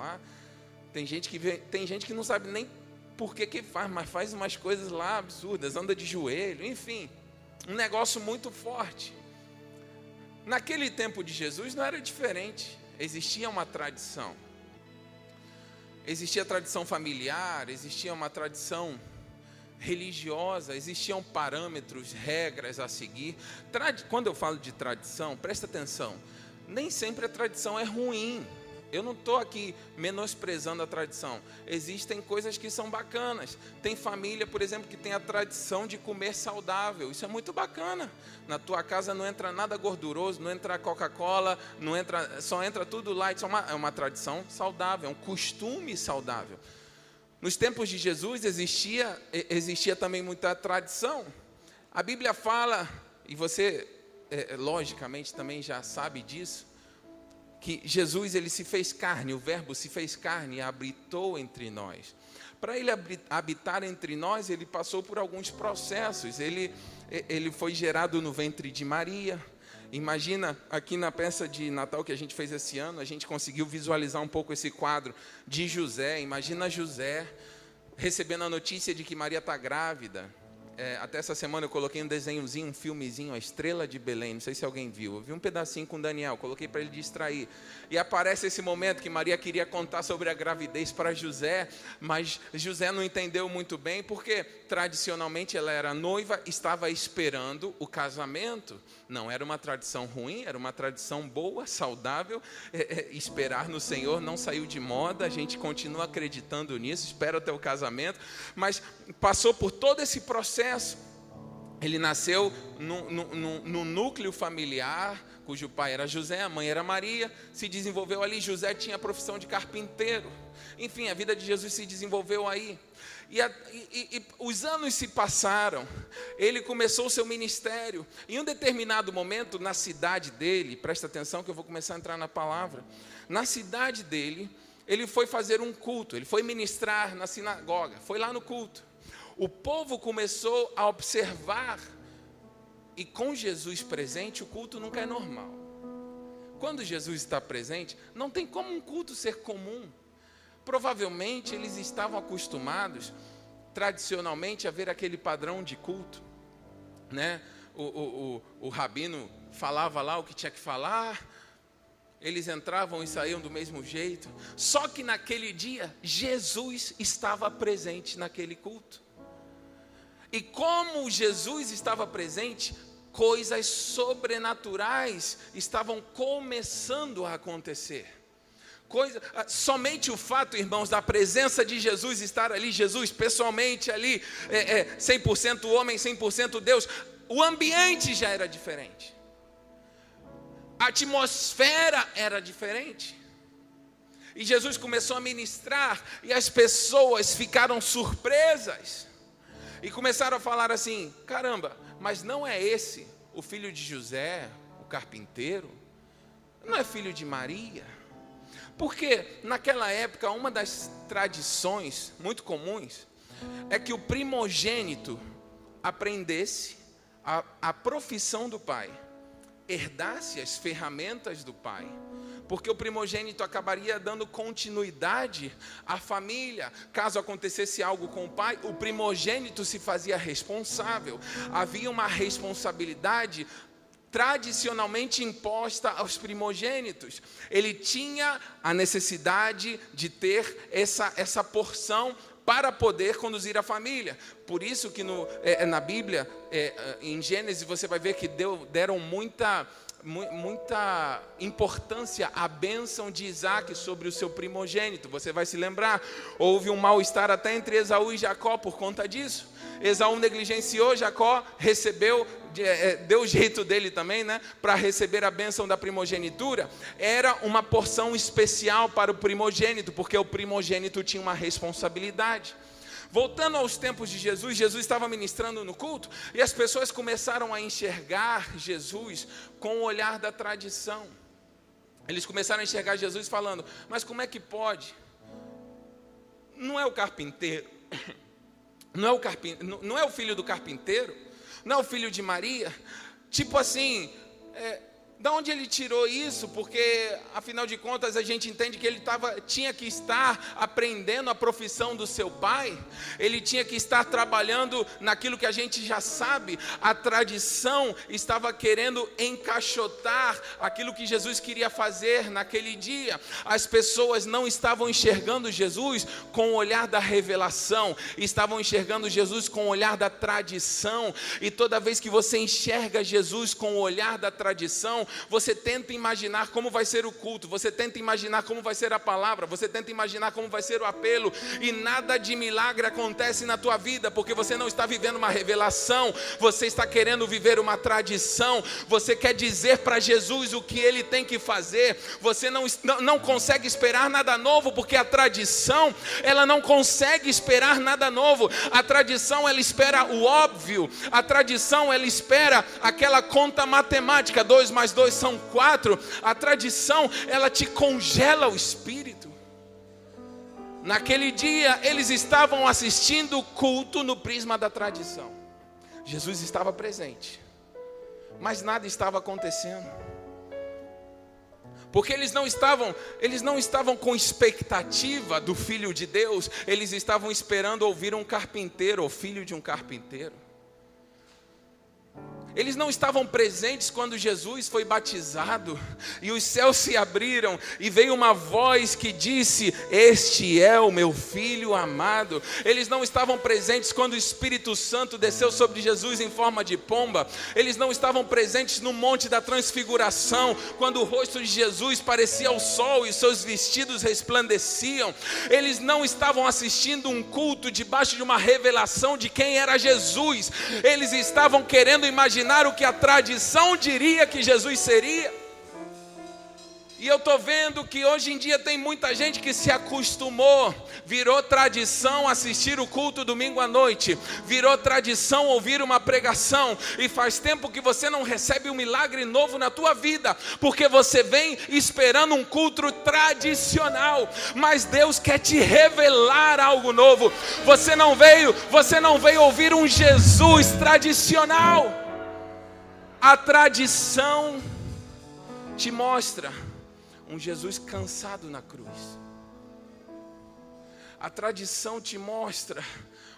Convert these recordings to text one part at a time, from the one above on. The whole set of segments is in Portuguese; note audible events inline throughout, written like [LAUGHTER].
lá. Tem gente que vê, tem gente que não sabe nem por que, que faz, mas faz umas coisas lá absurdas, anda de joelho, enfim, um negócio muito forte. Naquele tempo de Jesus não era diferente, existia uma tradição. Existia tradição familiar, existia uma tradição religiosa, existiam parâmetros, regras a seguir. Quando eu falo de tradição, presta atenção, nem sempre a tradição é ruim. Eu não estou aqui menosprezando a tradição. Existem coisas que são bacanas. Tem família, por exemplo, que tem a tradição de comer saudável. Isso é muito bacana. Na tua casa não entra nada gorduroso, não entra Coca-Cola, não entra, só entra tudo light. É uma, é uma tradição saudável, é um costume saudável. Nos tempos de Jesus existia, existia também muita tradição. A Bíblia fala, e você é, logicamente também já sabe disso, que Jesus ele se fez carne, o Verbo se fez carne e habitou entre nós. Para ele habitar entre nós, ele passou por alguns processos. Ele, ele foi gerado no ventre de Maria. Imagina aqui na peça de Natal que a gente fez esse ano, a gente conseguiu visualizar um pouco esse quadro de José. Imagina José recebendo a notícia de que Maria está grávida é, até essa semana eu coloquei um desenhozinho, um filmezinho, a Estrela de Belém. Não sei se alguém viu. Eu vi um pedacinho com Daniel, coloquei para ele distrair. E aparece esse momento que Maria queria contar sobre a gravidez para José, mas José não entendeu muito bem, porque tradicionalmente ela era noiva, estava esperando o casamento. Não era uma tradição ruim, era uma tradição boa, saudável. É, é, esperar no Senhor não saiu de moda, a gente continua acreditando nisso, espera até o casamento, mas passou por todo esse processo. Ele nasceu no, no, no, núcleo familiar, cujo pai era José, a mãe era Maria, se desenvolveu ali. José tinha a profissão de carpinteiro. Enfim, a vida de Jesus se desenvolveu aí. E, a, e, e, os anos se passaram, ele começou o seu ministério. Em um determinado momento, na cidade dele, presta atenção que eu vou começar a entrar na palavra. Na cidade dele, ele foi fazer um culto, ele foi ministrar na sinagoga, foi lá no culto o povo começou a observar, e com Jesus presente, o culto nunca é normal. Quando Jesus está presente, não tem como um culto ser comum. Provavelmente eles estavam acostumados, tradicionalmente, a ver aquele padrão de culto, né? O, o, o, o rabino falava lá o que tinha que falar, eles entravam e saíam do mesmo jeito. Só que naquele dia, Jesus estava presente naquele culto. E como Jesus estava presente, coisas sobrenaturais estavam começando a acontecer. Coisa, ah, somente o fato, irmãos, da presença de Jesus estar ali, Jesus pessoalmente ali, é, é, 100% homem, 100% Deus, o ambiente já era diferente, a atmosfera era diferente. E Jesus começou a ministrar, e as pessoas ficaram surpresas e começaram a falar assim: caramba, mas não é esse o filho de José, o carpinteiro? Não é filho de Maria? Porque naquela época, uma das tradições muito comuns é que o primogênito aprendesse a, a profissão do pai, herdasse as ferramentas do pai porque o primogênito acabaria dando continuidade à família. Caso acontecesse algo com o pai, o primogênito se fazia responsável. Havia uma responsabilidade tradicionalmente imposta aos primogênitos. Ele tinha a necessidade de ter essa, essa porção para poder conduzir a família. Por isso que no, é, na Bíblia, é, em Gênesis, você vai ver que deu, deram muita muita importância à bênção de Isaac sobre o seu primogênito. Você vai se lembrar, houve um mal-estar até entre Esaú e Jacó por conta disso. Esaú negligenciou, Jacó recebeu, é, deu o jeito dele também, né? Para receber a bênção da primogenitura. Era uma porção especial para o primogênito, porque o primogênito tinha uma responsabilidade. Voltando aos tempos de Jesus, Jesus estava ministrando no culto e as pessoas começaram a enxergar Jesus com o olhar da tradição. Eles começaram a enxergar Jesus falando: Mas como é que pode? Não é o carpinteiro, [COUGHS] não é o, carpin... não é o filho do carpinteiro, não é o filho de Maria. Tipo assim, é... Da onde ele tirou isso? Porque, afinal de contas, a gente entende que ele tava, tinha que estar aprendendo a profissão do seu pai, ele tinha que estar trabalhando naquilo que a gente já sabe. A tradição estava querendo encaixotar aquilo que Jesus queria fazer naquele dia. As pessoas não estavam enxergando Jesus com o olhar da revelação, estavam enxergando Jesus com o olhar da tradição. E toda vez que você enxerga Jesus com o olhar da tradição, você tenta imaginar como vai ser o culto, você tenta imaginar como vai ser a palavra, você tenta imaginar como vai ser o apelo, e nada de milagre acontece na tua vida, porque você não está vivendo uma revelação, você está querendo viver uma tradição, você quer dizer para Jesus o que ele tem que fazer, você não, não consegue esperar nada novo, porque a tradição, ela não consegue esperar nada novo, a tradição ela espera o óbvio, a tradição ela espera aquela conta matemática, 2 mais 2 dois são quatro, a tradição, ela te congela o espírito. Naquele dia, eles estavam assistindo o culto no prisma da tradição. Jesus estava presente, mas nada estava acontecendo. Porque eles não estavam, eles não estavam com expectativa do filho de Deus, eles estavam esperando ouvir um carpinteiro ou filho de um carpinteiro. Eles não estavam presentes quando Jesus foi batizado e os céus se abriram e veio uma voz que disse: Este é o meu filho amado. Eles não estavam presentes quando o Espírito Santo desceu sobre Jesus em forma de pomba. Eles não estavam presentes no monte da transfiguração, quando o rosto de Jesus parecia o sol e seus vestidos resplandeciam. Eles não estavam assistindo um culto debaixo de uma revelação de quem era Jesus. Eles estavam querendo imaginar imaginar o que a tradição diria que Jesus seria. E eu estou vendo que hoje em dia tem muita gente que se acostumou, virou tradição assistir o culto domingo à noite, virou tradição ouvir uma pregação, e faz tempo que você não recebe um milagre novo na tua vida, porque você vem esperando um culto tradicional, mas Deus quer te revelar algo novo. Você não veio, você não veio ouvir um Jesus tradicional. A tradição te mostra um Jesus cansado na cruz. A tradição te mostra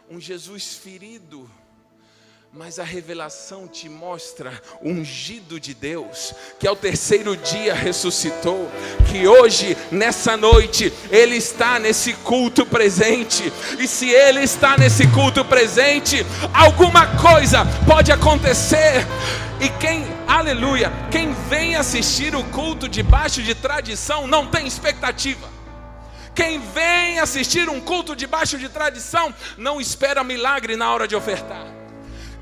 um Jesus ferido mas a revelação te mostra o ungido de Deus, que ao terceiro dia ressuscitou, que hoje, nessa noite, Ele está nesse culto presente, e se Ele está nesse culto presente, alguma coisa pode acontecer. E quem, aleluia, quem vem assistir o culto debaixo de tradição não tem expectativa. Quem vem assistir um culto debaixo de tradição não espera milagre na hora de ofertar.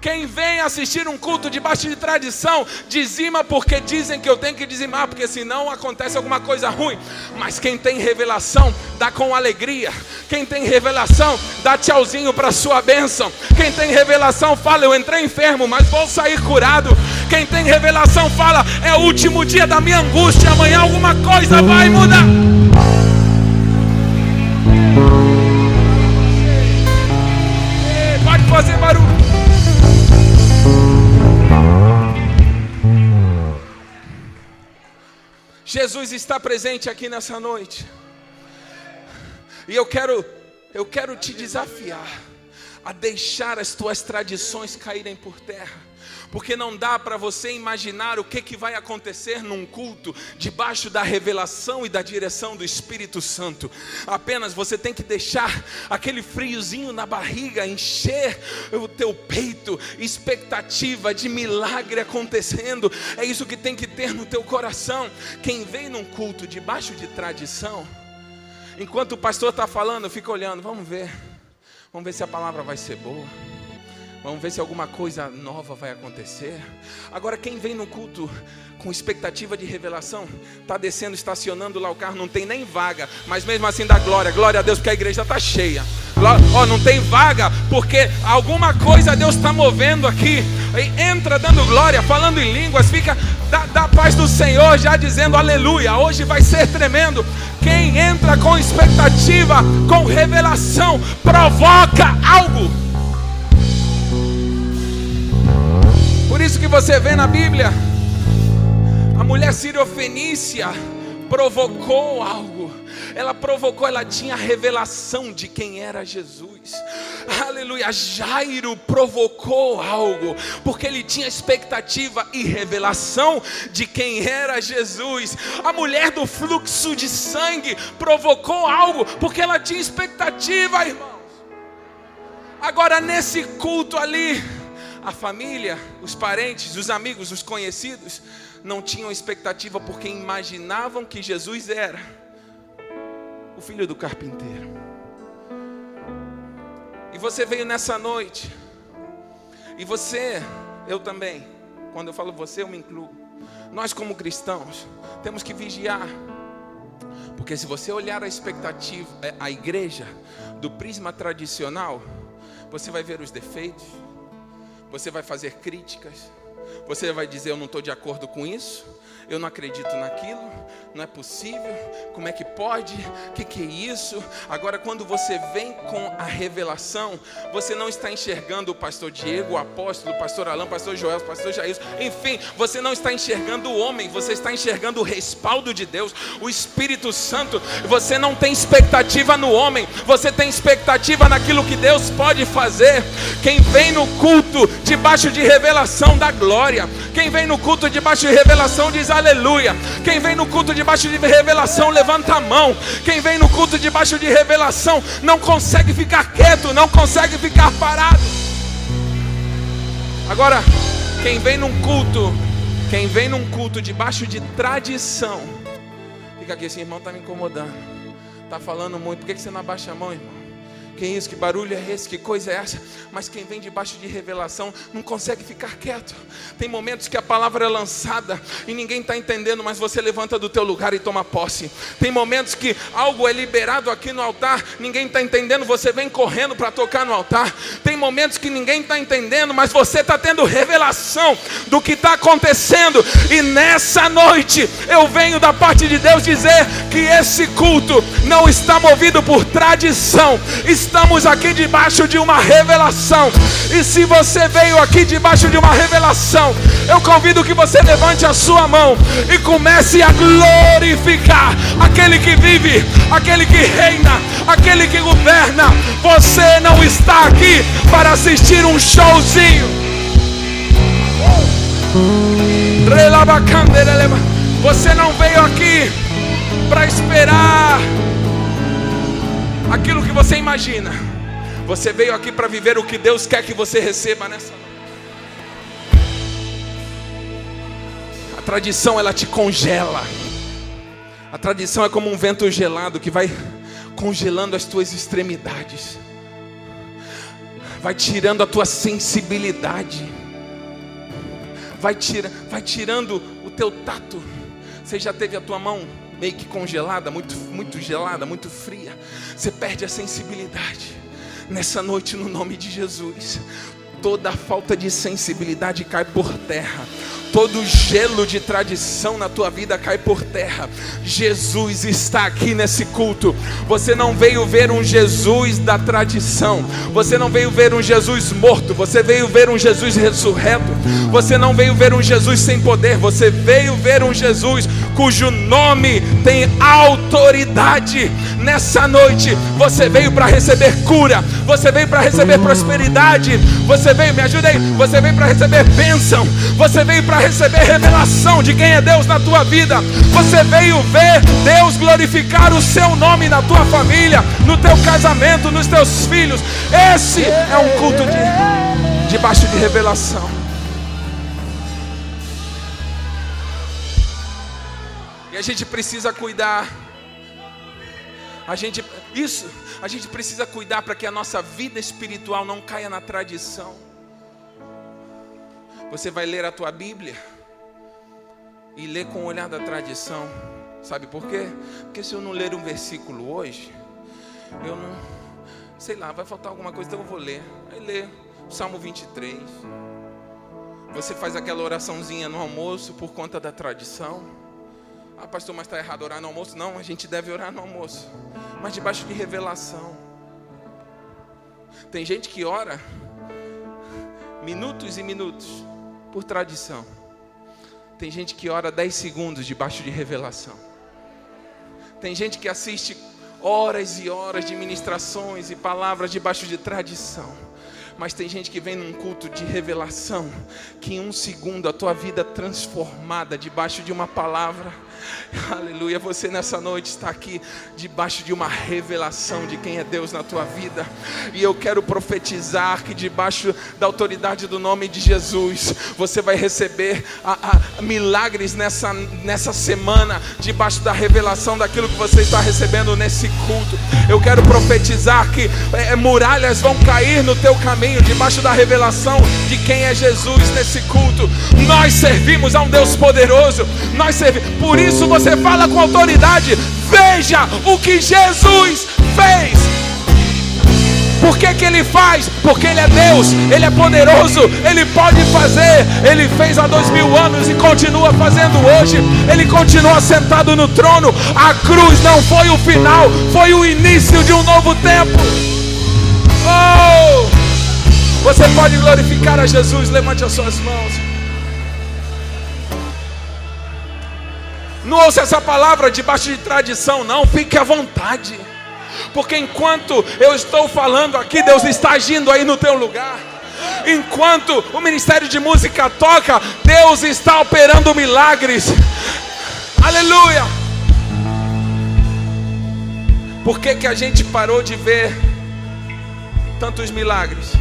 Quem vem assistir um culto debaixo de tradição, dizima porque dizem que eu tenho que dizimar, porque senão acontece alguma coisa ruim. Mas quem tem revelação, dá com alegria. Quem tem revelação, dá tchauzinho para sua bênção. Quem tem revelação, fala: Eu entrei enfermo, mas vou sair curado. Quem tem revelação, fala: É o último dia da minha angústia, amanhã alguma coisa vai mudar. Pode fazer barulho. Jesus está presente aqui nessa noite. E eu quero, eu quero te desafiar a deixar as tuas tradições caírem por terra porque não dá para você imaginar o que, que vai acontecer num culto debaixo da revelação e da direção do Espírito Santo. Apenas você tem que deixar aquele friozinho na barriga encher o teu peito, expectativa de milagre acontecendo. É isso que tem que ter no teu coração. Quem vem num culto debaixo de tradição, enquanto o pastor está falando, fica olhando, vamos ver. Vamos ver se a palavra vai ser boa. Vamos ver se alguma coisa nova vai acontecer. Agora, quem vem no culto com expectativa de revelação, está descendo, estacionando lá o carro, não tem nem vaga, mas mesmo assim dá glória, glória a Deus, porque a igreja está cheia. Oh, não tem vaga, porque alguma coisa Deus está movendo aqui. Entra dando glória, falando em línguas, fica da, da paz do Senhor, já dizendo aleluia. Hoje vai ser tremendo. Quem entra com expectativa, com revelação, provoca algo. Por isso que você vê na Bíblia a mulher siriofenícia provocou algo. Ela provocou, ela tinha a revelação de quem era Jesus. Aleluia. Jairo provocou algo, porque ele tinha expectativa e revelação de quem era Jesus. A mulher do fluxo de sangue provocou algo, porque ela tinha expectativa, irmãos. Agora, nesse culto ali, a família, os parentes, os amigos, os conhecidos, não tinham expectativa porque imaginavam que Jesus era o filho do carpinteiro. E você veio nessa noite, e você, eu também, quando eu falo você, eu me incluo. Nós, como cristãos, temos que vigiar, porque se você olhar a expectativa, é, a igreja, do prisma tradicional, você vai ver os defeitos, você vai fazer críticas, você vai dizer: Eu não estou de acordo com isso, eu não acredito naquilo, não é possível, como é que pode, o que, que é isso? Agora, quando você vem com a revelação, você não está enxergando o pastor Diego, o apóstolo, o pastor Alain, o pastor Joel, o pastor Jair, enfim, você não está enxergando o homem, você está enxergando o respaldo de Deus, o Espírito Santo, você não tem expectativa no homem, você tem expectativa naquilo que Deus pode fazer. Quem vem no culto debaixo de revelação da glória, quem vem no culto debaixo de revelação diz aleluia. Quem vem no culto debaixo de revelação, levanta a mão. Quem vem no culto debaixo de revelação, não consegue ficar quieto, não consegue ficar parado. Agora, quem vem num culto, quem vem num culto debaixo de tradição, fica aqui, esse irmão está me incomodando, está falando muito, por que você não abaixa a mão, irmão? Que isso? Que barulho é esse? Que coisa é essa? Mas quem vem debaixo de revelação não consegue ficar quieto. Tem momentos que a palavra é lançada e ninguém está entendendo, mas você levanta do teu lugar e toma posse. Tem momentos que algo é liberado aqui no altar, ninguém está entendendo, você vem correndo para tocar no altar. Tem momentos que ninguém está entendendo, mas você está tendo revelação do que está acontecendo. E nessa noite eu venho da parte de Deus dizer que esse culto não está movido por tradição, está estamos aqui debaixo de uma revelação. E se você veio aqui debaixo de uma revelação, eu convido que você levante a sua mão e comece a glorificar aquele que vive, aquele que reina, aquele que governa. Você não está aqui para assistir um showzinho. Você não veio aqui para esperar aquilo que você imagina. Você veio aqui para viver o que Deus quer que você receba nessa noite. A tradição ela te congela. A tradição é como um vento gelado que vai congelando as tuas extremidades. Vai tirando a tua sensibilidade. Vai, tira, vai tirando o teu tato. Você já teve a tua mão meio que congelada, muito, muito gelada, muito fria. Você perde a sensibilidade. Nessa noite, no nome de Jesus, toda falta de sensibilidade cai por terra todo gelo de tradição na tua vida cai por terra. Jesus está aqui nesse culto. Você não veio ver um Jesus da tradição. Você não veio ver um Jesus morto. Você veio ver um Jesus ressurreto. Você não veio ver um Jesus sem poder. Você veio ver um Jesus cujo nome tem autoridade. Nessa noite, você veio para receber cura. Você veio para receber prosperidade. Você veio, me ajuda aí. Você veio para receber bênção. Você veio para receber revelação de quem é Deus na tua vida. Você veio ver Deus glorificar o seu nome na tua família, no teu casamento, nos teus filhos. Esse é um culto de debaixo de revelação. E a gente precisa cuidar. A gente isso, a gente precisa cuidar para que a nossa vida espiritual não caia na tradição. Você vai ler a tua Bíblia e ler com o olhar da tradição. Sabe por quê? Porque se eu não ler um versículo hoje, eu não, sei lá, vai faltar alguma coisa, então eu vou ler. Aí lê Salmo 23. Você faz aquela oraçãozinha no almoço por conta da tradição. Ah, pastor, mas está errado orar no almoço? Não, a gente deve orar no almoço, mas debaixo de revelação. Tem gente que ora minutos e minutos por tradição. Tem gente que ora 10 segundos debaixo de revelação. Tem gente que assiste horas e horas de ministrações e palavras debaixo de tradição. Mas tem gente que vem num culto de revelação, que em um segundo a tua vida transformada debaixo de uma palavra [LAUGHS] Aleluia. Você nessa noite está aqui debaixo de uma revelação de quem é Deus na tua vida. E eu quero profetizar que debaixo da autoridade do nome de Jesus, você vai receber a, a, milagres nessa, nessa semana, debaixo da revelação daquilo que você está recebendo nesse culto. Eu quero profetizar que é, muralhas vão cair no teu caminho, debaixo da revelação de quem é Jesus nesse culto. Nós servimos a um Deus poderoso. Nós servimos. Por isso isso você fala com autoridade. Veja o que Jesus fez. Por que, que ele faz? Porque ele é Deus, ele é poderoso, ele pode fazer. Ele fez há dois mil anos e continua fazendo hoje. Ele continua sentado no trono. A cruz não foi o final, foi o início de um novo tempo. Oh! Você pode glorificar a Jesus, levante as suas mãos. Não ouça essa palavra debaixo de tradição, não. Fique à vontade. Porque enquanto eu estou falando aqui, Deus está agindo aí no teu lugar. Enquanto o ministério de música toca, Deus está operando milagres. Aleluia. Por que, que a gente parou de ver tantos milagres?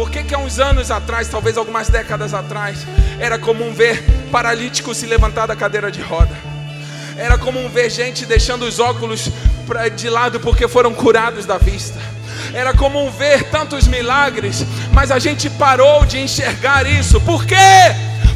Por que, que há uns anos atrás, talvez algumas décadas atrás, era comum ver paralíticos se levantar da cadeira de roda? Era comum ver gente deixando os óculos de lado porque foram curados da vista. Era comum ver tantos milagres, mas a gente parou de enxergar isso. Por quê?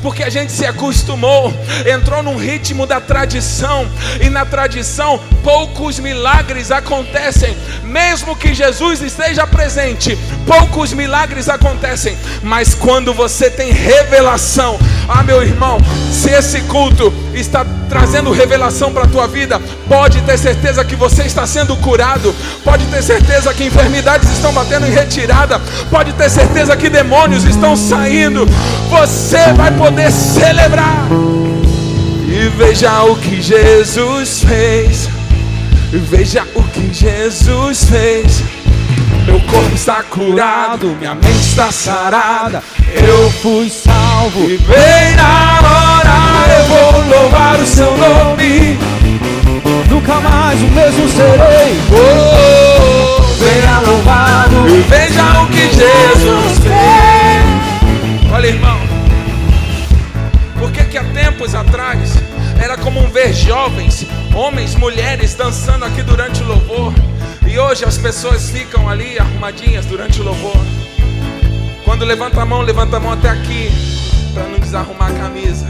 Porque a gente se acostumou, entrou num ritmo da tradição, e na tradição poucos milagres acontecem, mesmo que Jesus esteja presente, poucos milagres acontecem, mas quando você tem revelação, ah, meu irmão, se esse culto está trazendo revelação para a tua vida, pode ter certeza que você está sendo curado, pode ter certeza que enfermidades estão batendo em retirada, pode ter certeza que demônios estão saindo. Você vai poder celebrar e veja o que Jesus fez. Veja o que Jesus fez. Meu corpo está curado, minha mente está sarada. Eu fui salvo e vem na hora. Eu vou louvar o seu nome. Nunca mais o mesmo serei. Oh, venha louvado e veja o que Jesus fez. Olha, irmão. Por que que há tempos atrás era comum ver jovens, homens, mulheres dançando aqui durante o louvor? E hoje as pessoas ficam ali arrumadinhas durante o louvor. Quando levanta a mão, levanta a mão até aqui, para não desarrumar a camisa.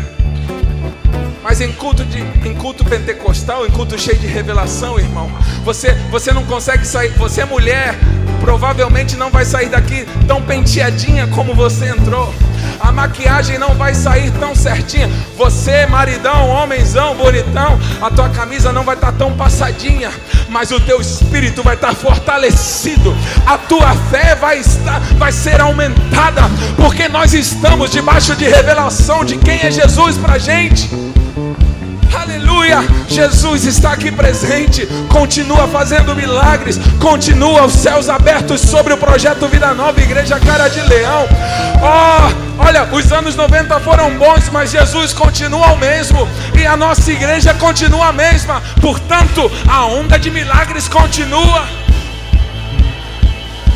Mas em culto, de, em culto pentecostal, em culto cheio de revelação, irmão, você, você não consegue sair. Você é mulher, provavelmente não vai sair daqui tão penteadinha como você entrou a maquiagem não vai sair tão certinha. Você, maridão, homenzão, bonitão, a tua camisa não vai estar tá tão passadinha, mas o teu espírito vai estar tá fortalecido. A tua fé vai estar, vai ser aumentada, porque nós estamos debaixo de revelação de quem é Jesus para gente. Aleluia! Jesus está aqui presente, continua fazendo milagres, continua os céus abertos sobre o projeto Vida Nova Igreja Cara de Leão. Oh, olha, os anos 90 foram bons, mas Jesus continua o mesmo e a nossa igreja continua a mesma. Portanto, a onda de milagres continua.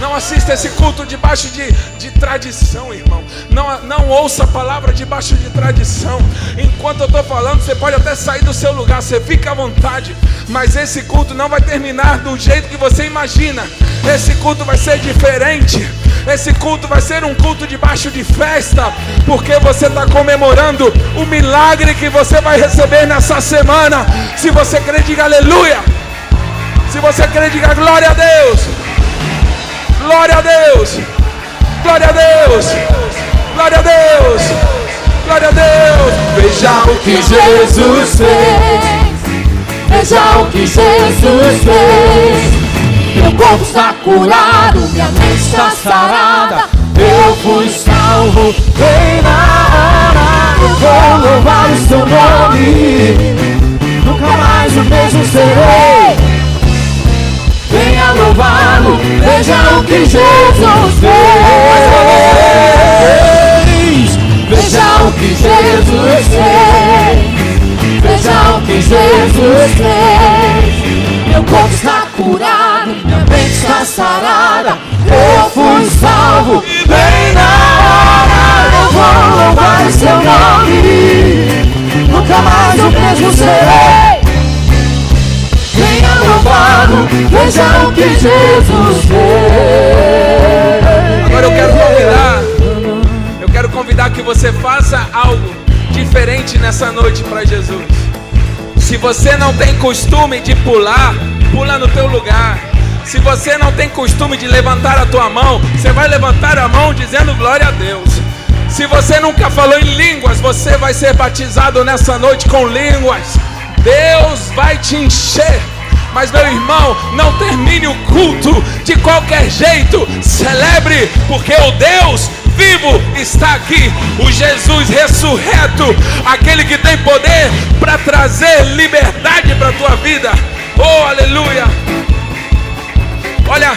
Não assista esse culto debaixo de, de tradição, irmão. Não, não ouça a palavra debaixo de tradição. Enquanto eu estou falando, você pode até sair do seu lugar, você fica à vontade. Mas esse culto não vai terminar do jeito que você imagina. Esse culto vai ser diferente. Esse culto vai ser um culto debaixo de festa, porque você está comemorando o milagre que você vai receber nessa semana. Se você crê, diga aleluia. Se você crê, diga glória a Deus. Glória a Deus. Glória a Deus. Glória a Deus. Glória a Deus. Veja o que Jesus fez. Veja o que Jesus fez. Meu corpo está curado, minha mente está sarada. Eu fui salvo, vem na hora. vou louvar o seu nome. Nunca mais o mesmo serei. Venha louvá-lo, veja o que Jesus fez. Veja o que Jesus fez. Veja o que Jesus fez. Meu corpo está curado, minha mente está sarada. Eu fui salvo, bem na hora. Eu vou louvar o seu nome. Nunca mais o mesmo serei. Louvá-lo, veja o que Jesus fez. Agora eu quero convidar, eu quero convidar que você faça algo diferente nessa noite para Jesus. Se você não tem costume de pular, pula no teu lugar. Se você não tem costume de levantar a tua mão, você vai levantar a mão dizendo glória a Deus. Se você nunca falou em línguas, você vai ser batizado nessa noite com línguas. Deus vai te encher. Mas meu irmão, não termine o culto de qualquer jeito. Celebre, porque o Deus vivo está aqui. O Jesus ressurreto, aquele que tem poder para trazer liberdade para a tua vida. Oh, aleluia! Olha,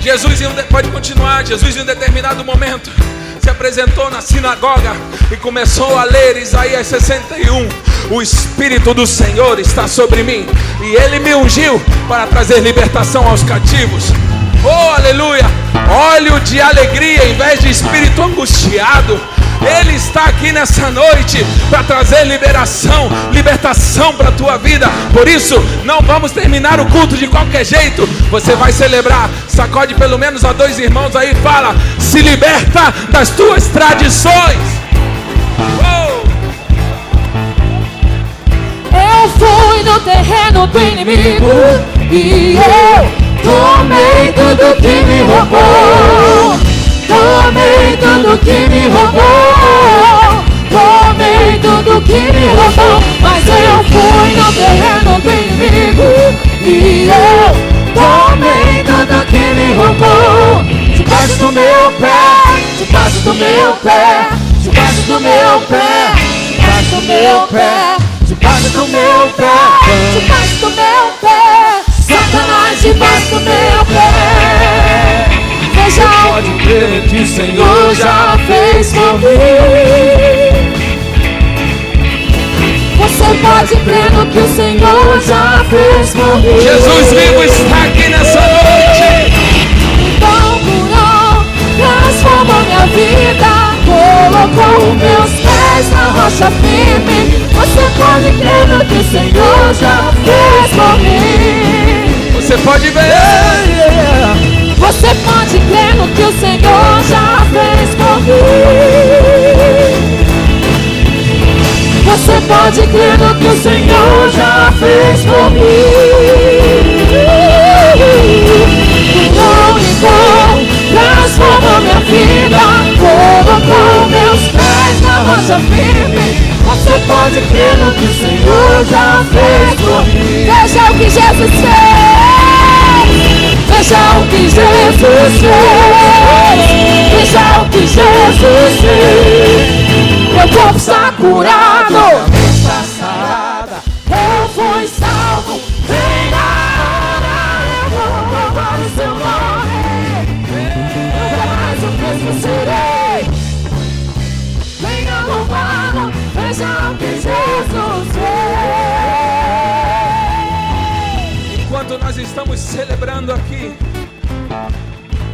Jesus pode continuar. Jesus em um determinado momento se apresentou na sinagoga e começou a ler Isaías 61. O Espírito do Senhor está sobre mim e ele me ungiu para trazer libertação aos cativos. Oh, aleluia! Óleo de alegria em vez de espírito angustiado. Ele está aqui nessa noite para trazer liberação, libertação para a tua vida. Por isso, não vamos terminar o culto de qualquer jeito. Você vai celebrar. Sacode pelo menos a dois irmãos aí e fala: se liberta das tuas tradições. Eu fui no terreno do inimigo e eu tomei tudo que me roubou. Tomei tudo que me roubou. Tomei tudo que me roubou. Mas eu fui no terreno do inimigo. E eu tomei tudo que me roubou. Debaixo do meu pé. Debaixo do meu pé. Debaixo do meu pé. Debaixo do meu pé. Debaixo do meu pé. Debaixo do meu pé. Satanás debaixo do meu pé. Veja Pode crer que o Senhor já fez por mim. Você pode crer no que o Senhor já fez por mim. Jesus vivo está aqui nessa noite. Então curou, transformou minha vida, colocou meus pés na rocha firme. Você pode crer no que o Senhor já fez por mim. Você pode ver. Você pode crer no que o Senhor já fez por mim. Você pode crer no que o Senhor já fez por mim. Rocha firme. Você pode crer no que o Senhor já fez por mim. Veja o que Jesus fez. Veja o que Jesus fez. Veja o que Jesus fez. Meu corpo está curado. O que Jesus fez. Enquanto nós estamos celebrando aqui,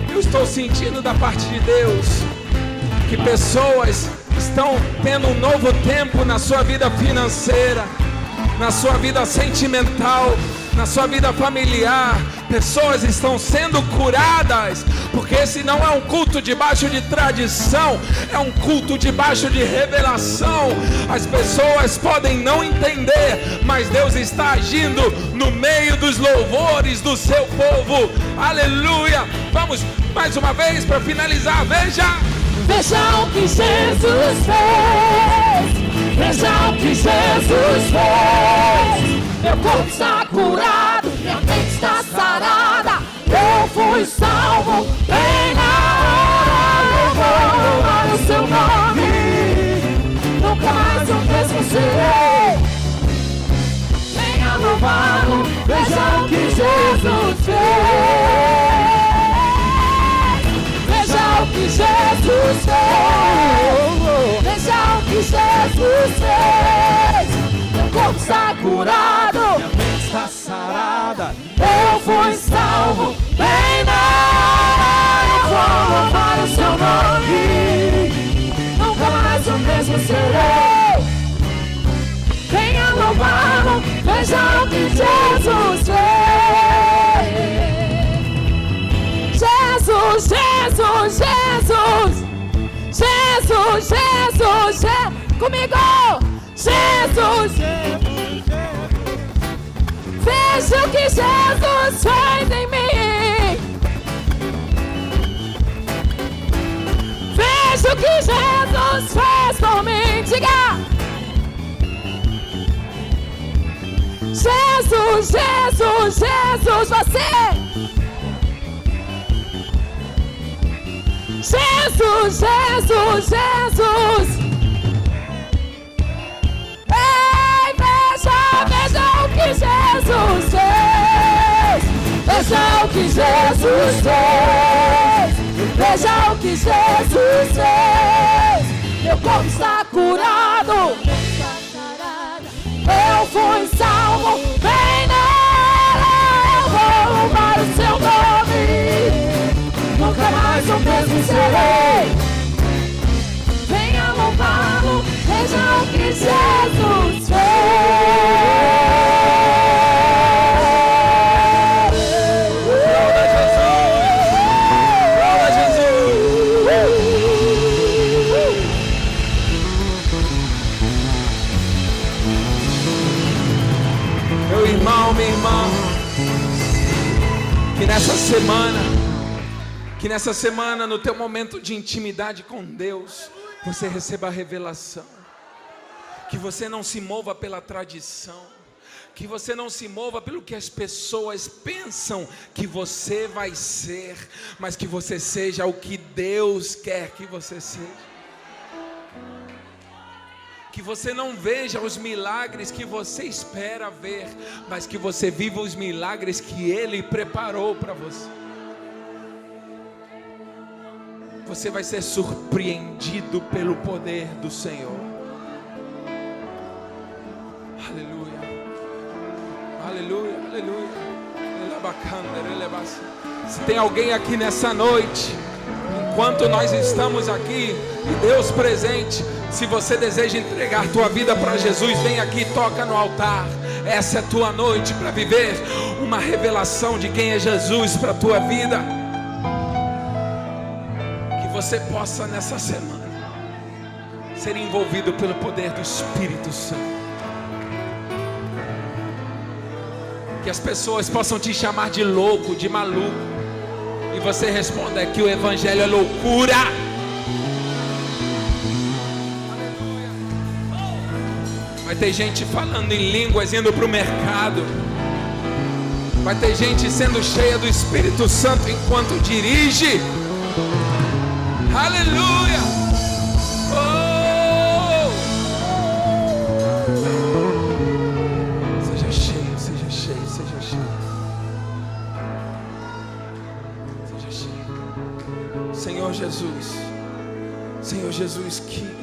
eu estou sentindo da parte de Deus que pessoas estão tendo um novo tempo na sua vida financeira, na sua vida sentimental, na sua vida familiar. Pessoas estão sendo curadas, porque esse não é um culto debaixo de tradição, é um culto debaixo de revelação. As pessoas podem não entender, mas Deus está agindo no meio dos louvores do seu povo. Aleluia! Vamos mais uma vez para finalizar. Veja! Veja o que Jesus fez. Veja o que Jesus fez. Meu corpo está curado, minha mente está sarada, eu fui salvo, bem na hora, eu vou o seu nome, nunca mais o mesmo serei. Venha louvá-lo, veja o que Jesus fez. Veja o que Jesus fez. Veja o que Jesus fez. Meu corpo está curado. Jesus, Jesus, Je comigo. Jesus, veja o que Jesus fez em mim. Veja o que Jesus fez por mim. Diga. Jesus, Jesus, Jesus, você. Jesus, Jesus, Jesus. Ei, veja, veja o que Jesus fez. Veja o que Jesus fez. Veja o que Jesus fez. Meu corpo está curado. Semana, que nessa semana, no teu momento de intimidade com Deus, você receba a revelação. Que você não se mova pela tradição. Que você não se mova pelo que as pessoas pensam que você vai ser, mas que você seja o que Deus quer que você seja. Que você não veja os milagres que você espera ver, mas que você viva os milagres que Ele preparou para você. Você vai ser surpreendido pelo poder do Senhor. Aleluia. Aleluia, aleluia. Elebassa. Se tem alguém aqui nessa noite, enquanto nós estamos aqui e Deus presente, se você deseja entregar tua vida para Jesus, vem aqui, toca no altar. Essa é tua noite para viver uma revelação de quem é Jesus para tua vida. Que você possa nessa semana ser envolvido pelo poder do Espírito Santo. Que as pessoas possam te chamar de louco, de maluco. E você responda que o Evangelho é loucura. Vai ter gente falando em línguas indo para o mercado. Vai ter gente sendo cheia do Espírito Santo enquanto dirige. Aleluia! Jesus. Senhor Jesus, que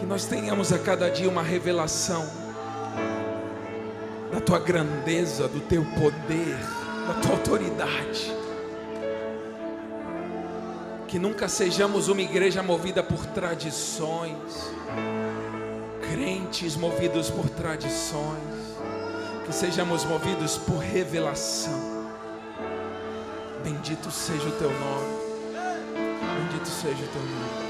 que nós tenhamos a cada dia uma revelação da tua grandeza, do teu poder, da tua autoridade. Que nunca sejamos uma igreja movida por tradições, crentes movidos por tradições, que sejamos movidos por revelação. Bendito seja o teu nome, bendito seja o teu nome.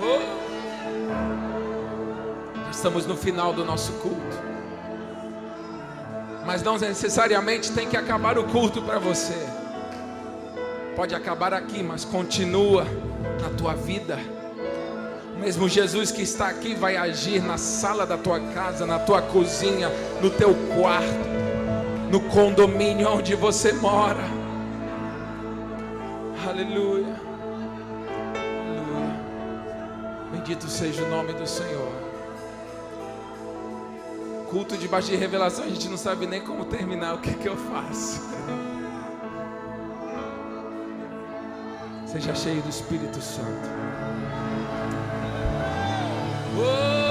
Oh! Estamos no final do nosso culto. Mas não necessariamente tem que acabar o culto para você. Pode acabar aqui, mas continua na tua vida. Mesmo Jesus que está aqui vai agir na sala da tua casa, na tua cozinha, no teu quarto, no condomínio onde você mora. Aleluia. Aleluia. Bendito seja o nome do Senhor. Culto debaixo de revelação, a gente não sabe nem como terminar, o que, que eu faço. Seja cheio do Espírito Santo. Oh!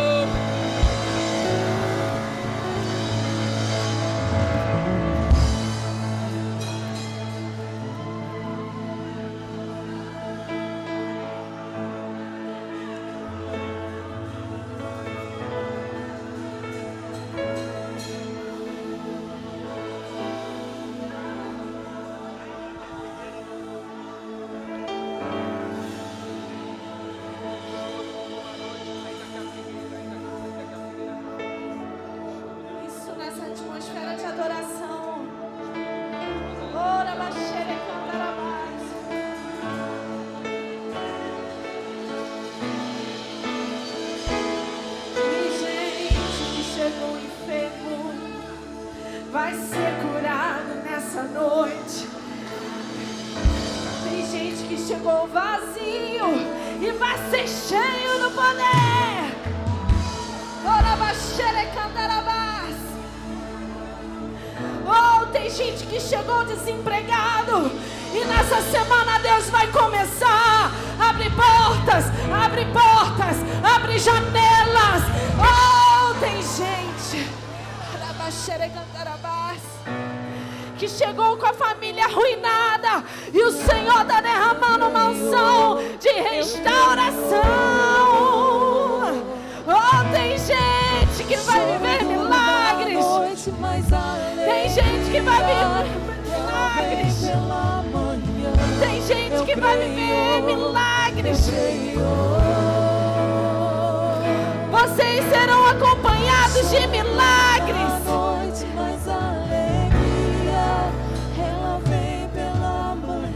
E nessa semana Deus vai começar a abrir portas, abre portas, abre janelas. Oh, tem gente. Que chegou com a família arruinada e o Senhor está derramando uma unção de restauração. Oh, tem gente que vai viver que vai viver milagres. Vocês serão acompanhados de milagres. noite, mas a alegria ela vem pela manhã.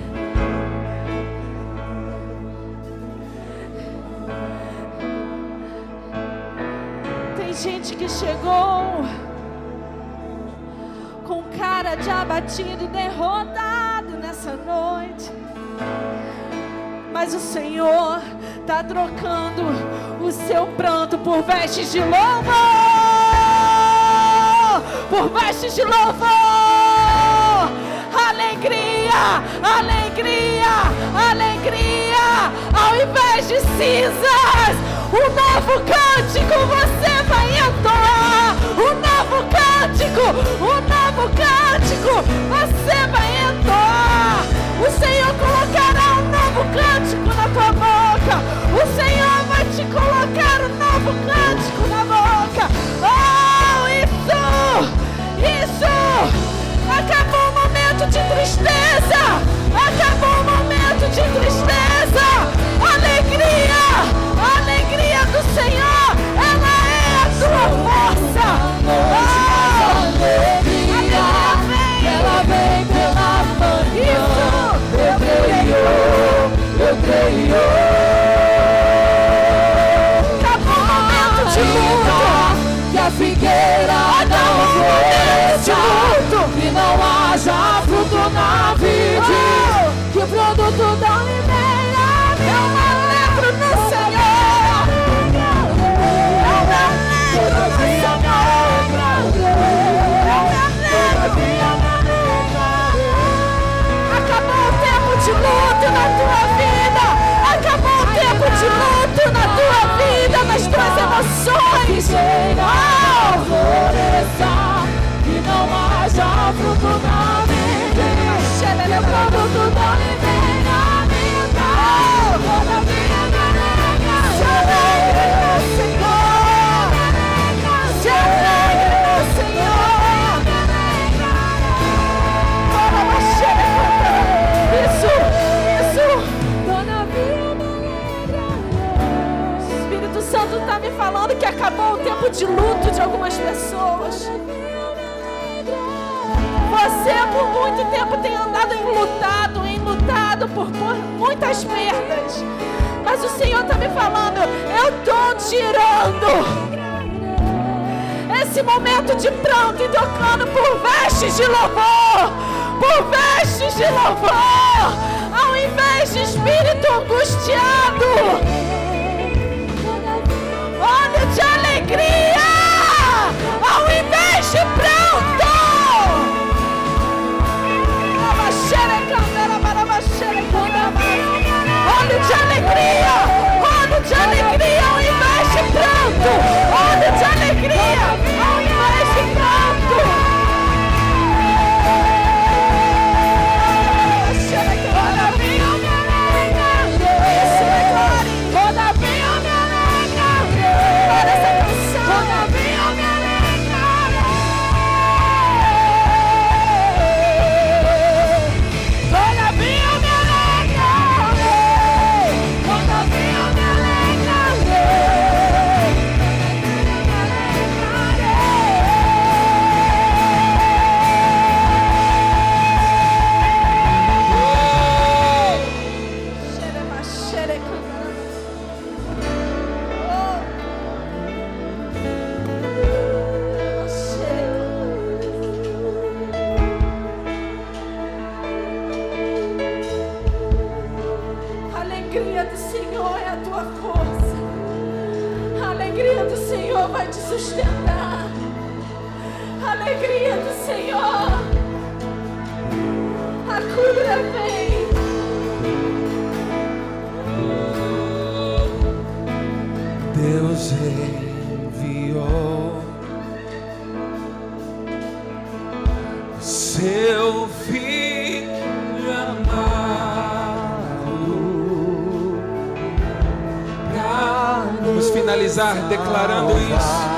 Tem gente que chegou com cara de abatido e derrotado nessa noite. Mas o Senhor está trocando o seu pranto por vestes de louvor. Por vestes de louvor. Alegria, alegria, alegria. Ao invés de cinzas, um novo cântico você vai entoar. Um novo cântico, um novo cântico você vai entoar. O Senhor colocará um novo cântico na tua boca. O Senhor vai te colocar um novo cântico na boca. Oh, isso! Isso! Acabou o momento de tristeza! Acabou o momento de tristeza! Alegria! Creio. Acabou o momento de luto! Que a figueira não floresça, que não haja fruto na vide, que o produto da oliveira Eu me alegro no Senhor! No Senhor! Acabou o tempo de luto na tua vida! Oh! floresça, que não haja fruto na vide, que o produto da falando que acabou o tempo de luto de algumas pessoas. Você por muito tempo tem andado enlutado, enlutado por, muitas perdas. Mas o Senhor está me falando, eu estou tirando esse momento de pranto e tocando por vestes de louvor, por vestes de louvor, ao invés de espírito angustiado. Óleo Deus enviou seu filho amado. Vamos finalizar declarando isso.